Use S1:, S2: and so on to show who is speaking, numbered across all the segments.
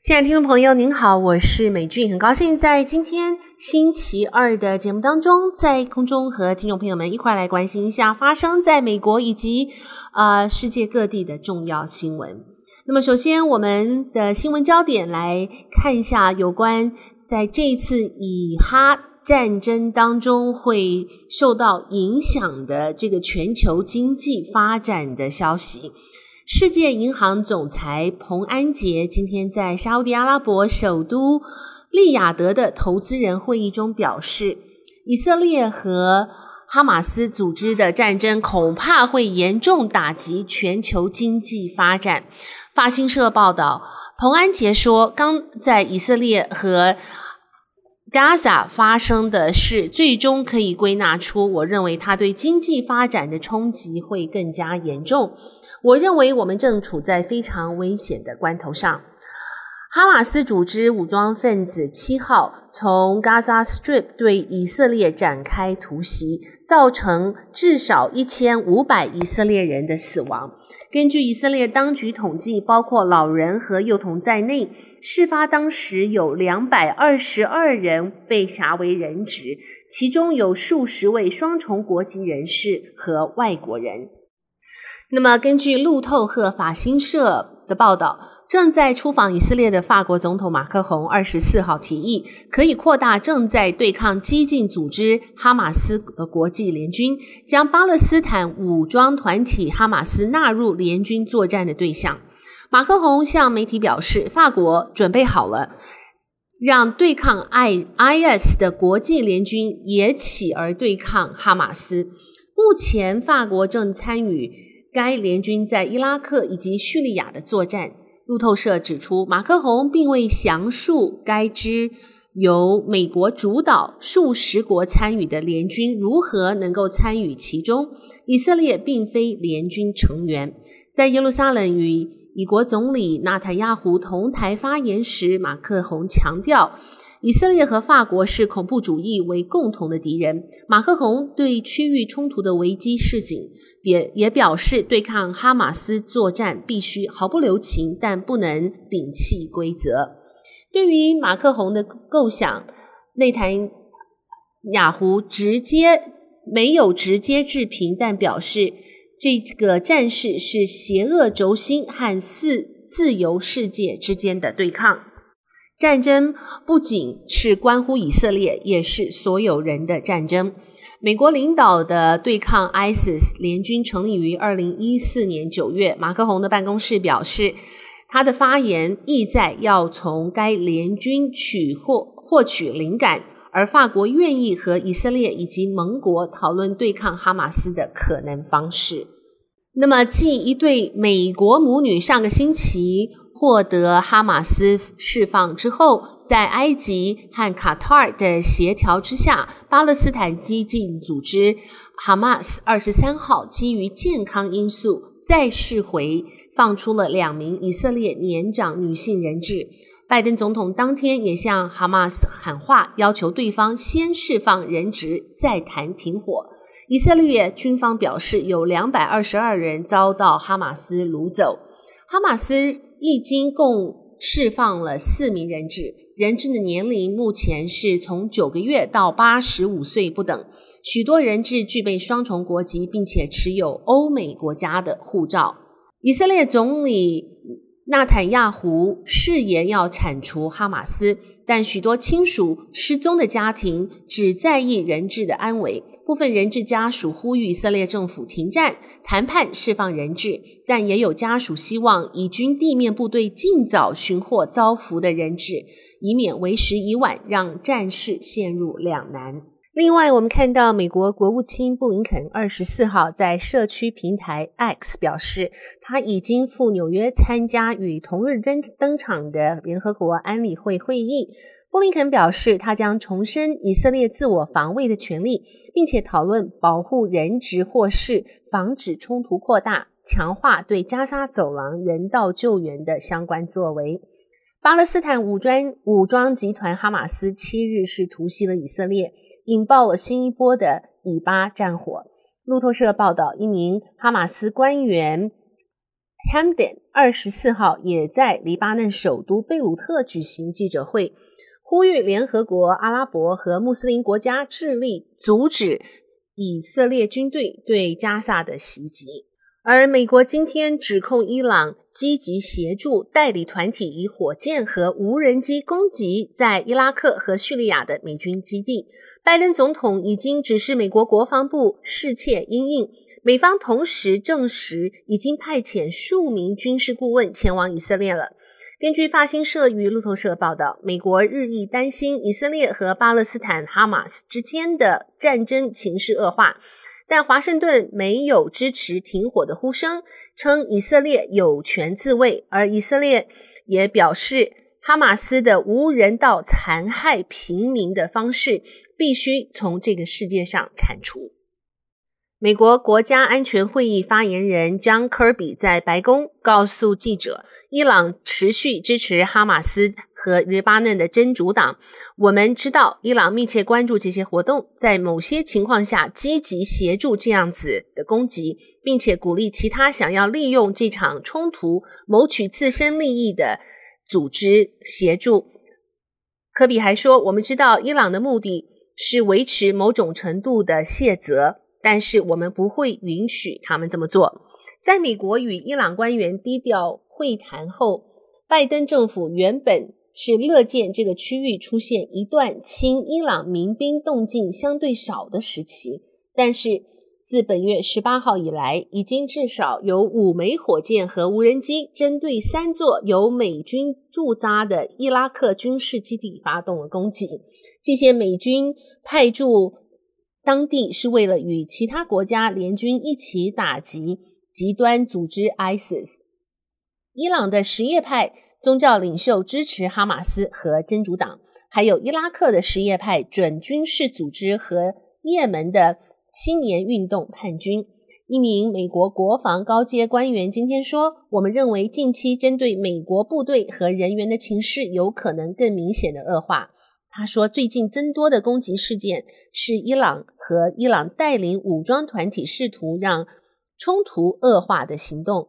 S1: 亲爱的听众朋友，您好，我是美俊，很高兴在今天星期二的节目当中，在空中和听众朋友们一块来关心一下发生在美国以及呃世界各地的重要新闻。那么，首先我们的新闻焦点来看一下有关在这一次以哈战争当中会受到影响的这个全球经济发展的消息。世界银行总裁彭安杰今天在沙乌地阿拉伯首都利雅得的投资人会议中表示，以色列和哈马斯组织的战争恐怕会严重打击全球经济发展。法新社报道，彭安杰说，刚在以色列和 Gaza 发生的事，最终可以归纳出，我认为它对经济发展的冲击会更加严重。我认为我们正处在非常危险的关头上。哈马斯组织武装分子七号从 Gaza Strip 对以色列展开突袭，造成至少一千五百以色列人的死亡。根据以色列当局统计，包括老人和幼童在内，事发当时有两百二十二人被挟为人质，其中有数十位双重国籍人士和外国人。那么，根据路透和法新社的报道，正在出访以色列的法国总统马克宏二十四号提议，可以扩大正在对抗激进组织哈马斯的国际联军，将巴勒斯坦武装团体哈马斯纳入联军作战的对象。马克宏向媒体表示，法国准备好了，让对抗 I IS 的国际联军也起而对抗哈马斯。目前，法国正参与。该联军在伊拉克以及叙利亚的作战。路透社指出，马克宏并未详述该支由美国主导、数十国参与的联军如何能够参与其中。以色列并非联军成员。在耶路撒冷与以国总理纳坦亚胡同台发言时，马克宏强调。以色列和法国视恐怖主义为共同的敌人。马克宏对区域冲突的危机示警，也也表示对抗哈马斯作战必须毫不留情，但不能摒弃规则。对于马克宏的构想，内塔尼亚胡直接没有直接置评，但表示这个战事是邪恶轴心和四自由世界之间的对抗。战争不仅是关乎以色列，也是所有人的战争。美国领导的对抗 ISIS 联军成立于二零一四年九月。马克宏的办公室表示，他的发言意在要从该联军取获获取灵感，而法国愿意和以色列以及盟国讨论对抗哈马斯的可能方式。那么，继一对美国母女上个星期获得哈马斯释放之后，在埃及和卡塔尔的协调之下，巴勒斯坦激进组织哈马斯二十三号基于健康因素再释回放出了两名以色列年长女性人质。拜登总统当天也向哈马斯喊话，要求对方先释放人质，再谈停火。以色列军方表示，有两百二十二人遭到哈马斯掳走。哈马斯。已经共释放了四名人质，人质的年龄目前是从九个月到八十五岁不等。许多人质具备双重国籍，并且持有欧美国家的护照。以色列总理。纳坦亚胡誓言要铲除哈马斯，但许多亲属失踪的家庭只在意人质的安危。部分人质家属呼吁以色列政府停战谈判，释放人质，但也有家属希望以军地面部队尽早寻获遭俘的人质，以免为时已晚，让战事陷入两难。另外，我们看到美国国务卿布林肯二十四号在社区平台 X 表示，他已经赴纽约参加与同日登登场的联合国安理会会议。布林肯表示，他将重申以色列自我防卫的权利，并且讨论保护人质获释、防止冲突扩大、强化对加沙走廊人道救援的相关作为。巴勒斯坦武装武装集团哈马斯七日是突袭了以色列，引爆了新一波的以巴战火。路透社报道，一名哈马斯官员 Hamdan 二十四号也在黎巴嫩首都贝鲁特举行记者会，呼吁联合国、阿拉伯和穆斯林国家致力阻止以色列军队对加萨的袭击。而美国今天指控伊朗积极协助代理团体以火箭和无人机攻击在伊拉克和叙利亚的美军基地。拜登总统已经指示美国国防部适切因应。美方同时证实已经派遣数名军事顾问前往以色列了。根据法新社与路透社报道，美国日益担心以色列和巴勒斯坦哈马斯之间的战争情势恶化。但华盛顿没有支持停火的呼声，称以色列有权自卫，而以色列也表示，哈马斯的无人道残害平民的方式必须从这个世界上铲除。美国国家安全会议发言人 John Kirby 在白宫告诉记者，伊朗持续支持哈马斯和黎巴嫩的真主党。我们知道，伊朗密切关注这些活动，在某些情况下积极协助这样子的攻击，并且鼓励其他想要利用这场冲突谋取自身利益的组织协助。科比还说，我们知道伊朗的目的是维持某种程度的卸责。但是我们不会允许他们这么做。在美国与伊朗官员低调会谈后，拜登政府原本是乐见这个区域出现一段亲伊朗民兵动静相对少的时期。但是自本月十八号以来，已经至少有五枚火箭和无人机针对三座由美军驻扎的伊拉克军事基地发动了攻击。这些美军派驻。当地是为了与其他国家联军一起打击极端组织 ISIS。伊朗的什叶派宗教领袖支持哈马斯和真主党，还有伊拉克的什叶派准军事组织和也门的青年运动叛军。一名美国国防高阶官员今天说：“我们认为近期针对美国部队和人员的情势有可能更明显的恶化。”他说：“最近增多的攻击事件是伊朗和伊朗带领武装团体试图让冲突恶化的行动。”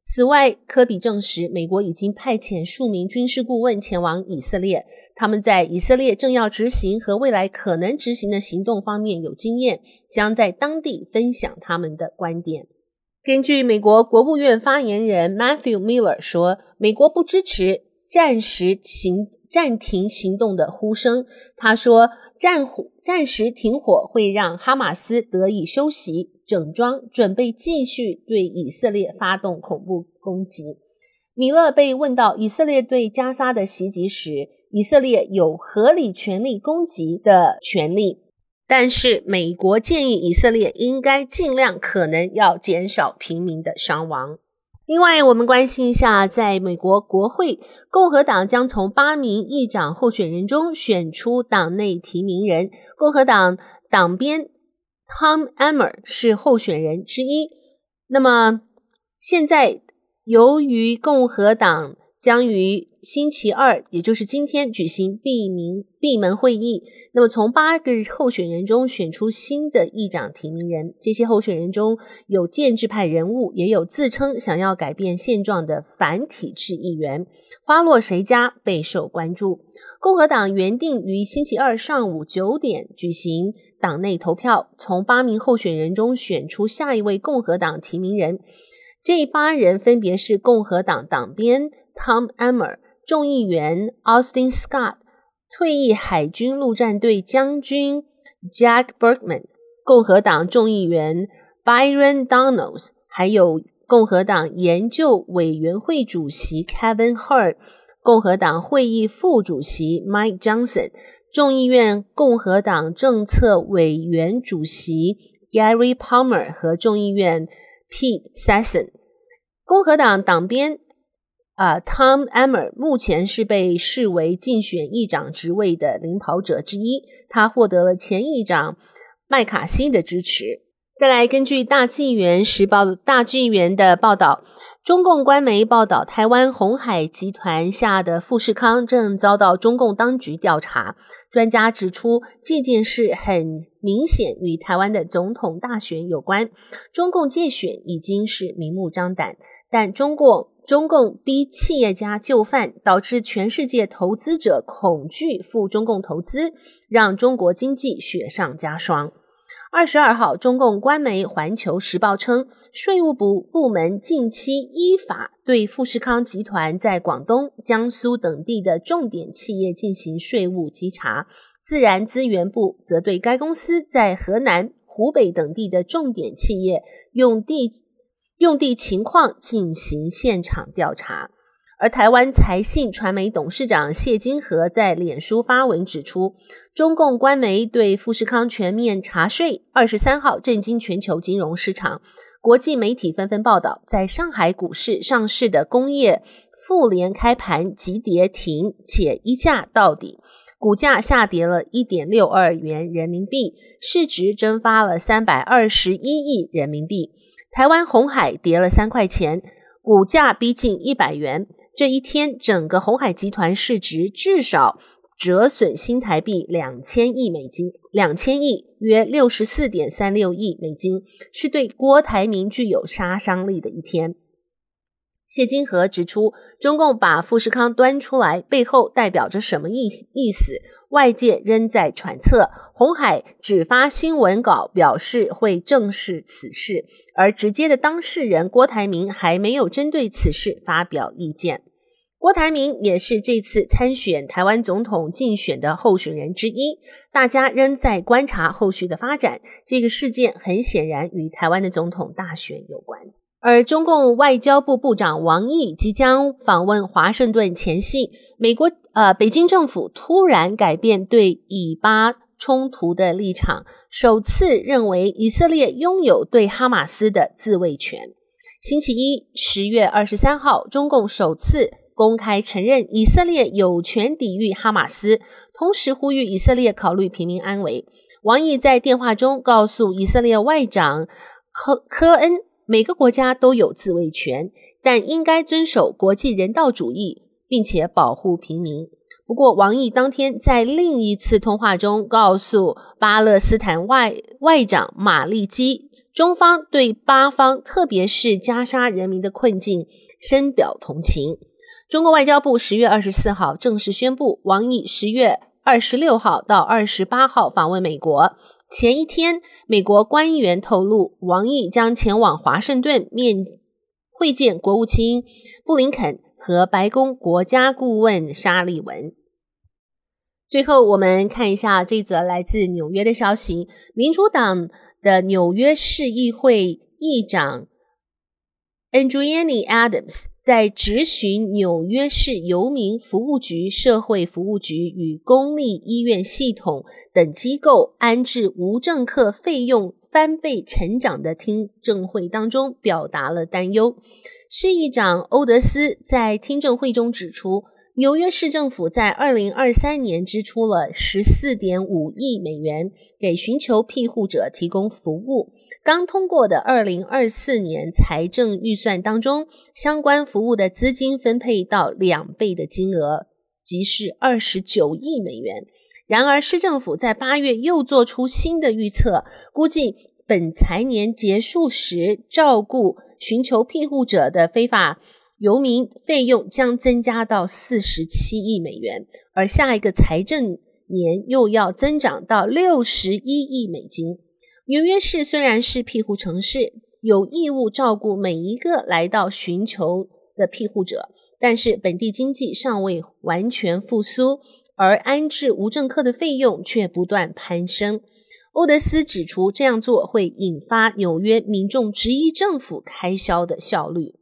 S1: 此外，科比证实，美国已经派遣数名军事顾问前往以色列，他们在以色列正要执行和未来可能执行的行动方面有经验，将在当地分享他们的观点。根据美国国务院发言人 Matthew Miller 说，美国不支持暂时行。暂停行动的呼声。他说：“暂火、暂时停火会让哈马斯得以休息、整装，准备继续对以色列发动恐怖攻击。”米勒被问到以色列对加沙的袭击时，以色列有合理权利攻击的权利，但是美国建议以色列应该尽量可能要减少平民的伤亡。另外，我们关心一下，在美国国会，共和党将从八名议长候选人中选出党内提名人。共和党党鞭 Tom Emmer 是候选人之一。那么，现在由于共和党将于星期二，也就是今天举行闭门闭门会议。那么，从八个候选人中选出新的议长提名人。这些候选人中有建制派人物，也有自称想要改变现状的反体制议员。花落谁家备受关注。共和党原定于星期二上午九点举行党内投票，从八名候选人中选出下一位共和党提名人。这八人分别是共和党党鞭 Tom Emmer。众议员 Austin Scott、退役海军陆战队将军 Jack Berkman、共和党众议员 Byron Donalds，还有共和党研究委员会主席 Kevin Hurt、共和党会议副主席 Mike Johnson、众议院共和党政策委员主席 Gary Palmer 和众议院 Pete Sesson。共和党党鞭。啊、，Tom Emmer 目前是被视为竞选议长职位的领跑者之一，他获得了前议长麦卡锡的支持。再来，根据大纪元时报大纪元的报道，中共官媒报道，台湾鸿海集团下的富士康正遭到中共当局调查。专家指出，这件事很明显与台湾的总统大选有关，中共介选已经是明目张胆。但中国中共逼企业家就范，导致全世界投资者恐惧赴中共投资，让中国经济雪上加霜。二十二号，中共官媒《环球时报》称，税务部部门近期依法对富士康集团在广东、江苏等地的重点企业进行税务稽查，自然资源部则对该公司在河南、湖北等地的重点企业用地用地情况进行现场调查。而台湾财信传媒董事长谢金河在脸书发文指出，中共官媒对富士康全面查税，二十三号震惊全球金融市场。国际媒体纷纷报道，在上海股市上市的工业富联开盘即跌停，且一价到底，股价下跌了一点六二元人民币，市值蒸发了三百二十一亿人民币。台湾红海跌了三块钱，股价逼近一百元。这一天，整个红海集团市值至少折损新台币两千亿美金，两千亿约六十四点三六亿美金，是对郭台铭具有杀伤力的一天。谢金河指出，中共把富士康端出来，背后代表着什么意意思？外界仍在揣测。红海只发新闻稿表示会正视此事，而直接的当事人郭台铭还没有针对此事发表意见。郭台铭也是这次参选台湾总统竞选的候选人之一，大家仍在观察后续的发展。这个事件很显然与台湾的总统大选有关。而中共外交部部长王毅即将访问华盛顿前夕，美国呃北京政府突然改变对以巴冲突的立场，首次认为以色列拥有对哈马斯的自卫权。星期一，十月二十三号，中共首次。公开承认以色列有权抵御哈马斯，同时呼吁以色列考虑平民安危。王毅在电话中告诉以色列外长科科恩，每个国家都有自卫权，但应该遵守国际人道主义，并且保护平民。不过，王毅当天在另一次通话中告诉巴勒斯坦外外长马利基，中方对巴方，特别是加沙人民的困境深表同情。中国外交部十月二十四号正式宣布，王毅十月二十六号到二十八号访问美国。前一天，美国官员透露，王毅将前往华盛顿面会见国务卿布林肯和白宫国家顾问沙利文。最后，我们看一下这则来自纽约的消息：民主党的纽约市议会议长 Andriani Adams。在质询纽约市游民服务局、社会服务局与公立医院系统等机构安置无政客费用翻倍成长的听证会当中，表达了担忧。市议长欧德斯在听证会中指出，纽约市政府在二零二三年支出了十四点五亿美元给寻求庇护者提供服务。刚通过的二零二四年财政预算当中，相关服务的资金分配到两倍的金额，即是二十九亿美元。然而，市政府在八月又做出新的预测，估计本财年结束时，照顾寻求庇护者的非法游民费用将增加到四十七亿美元，而下一个财政年又要增长到六十一亿美金。纽约市虽然是庇护城市，有义务照顾每一个来到寻求的庇护者，但是本地经济尚未完全复苏，而安置无政客的费用却不断攀升。欧德斯指出，这样做会引发纽约民众质疑政府开销的效率。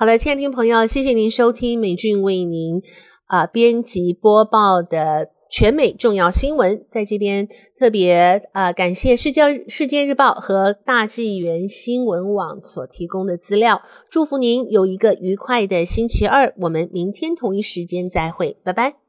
S1: 好的，亲爱的听众朋友，谢谢您收听美俊为您啊、编辑播报的全美重要新闻。在这边特别啊、感谢世界世界日报和大纪元新闻网所提供的资料。祝福您有一个愉快的星期二。我们明天同一时间再会，拜拜。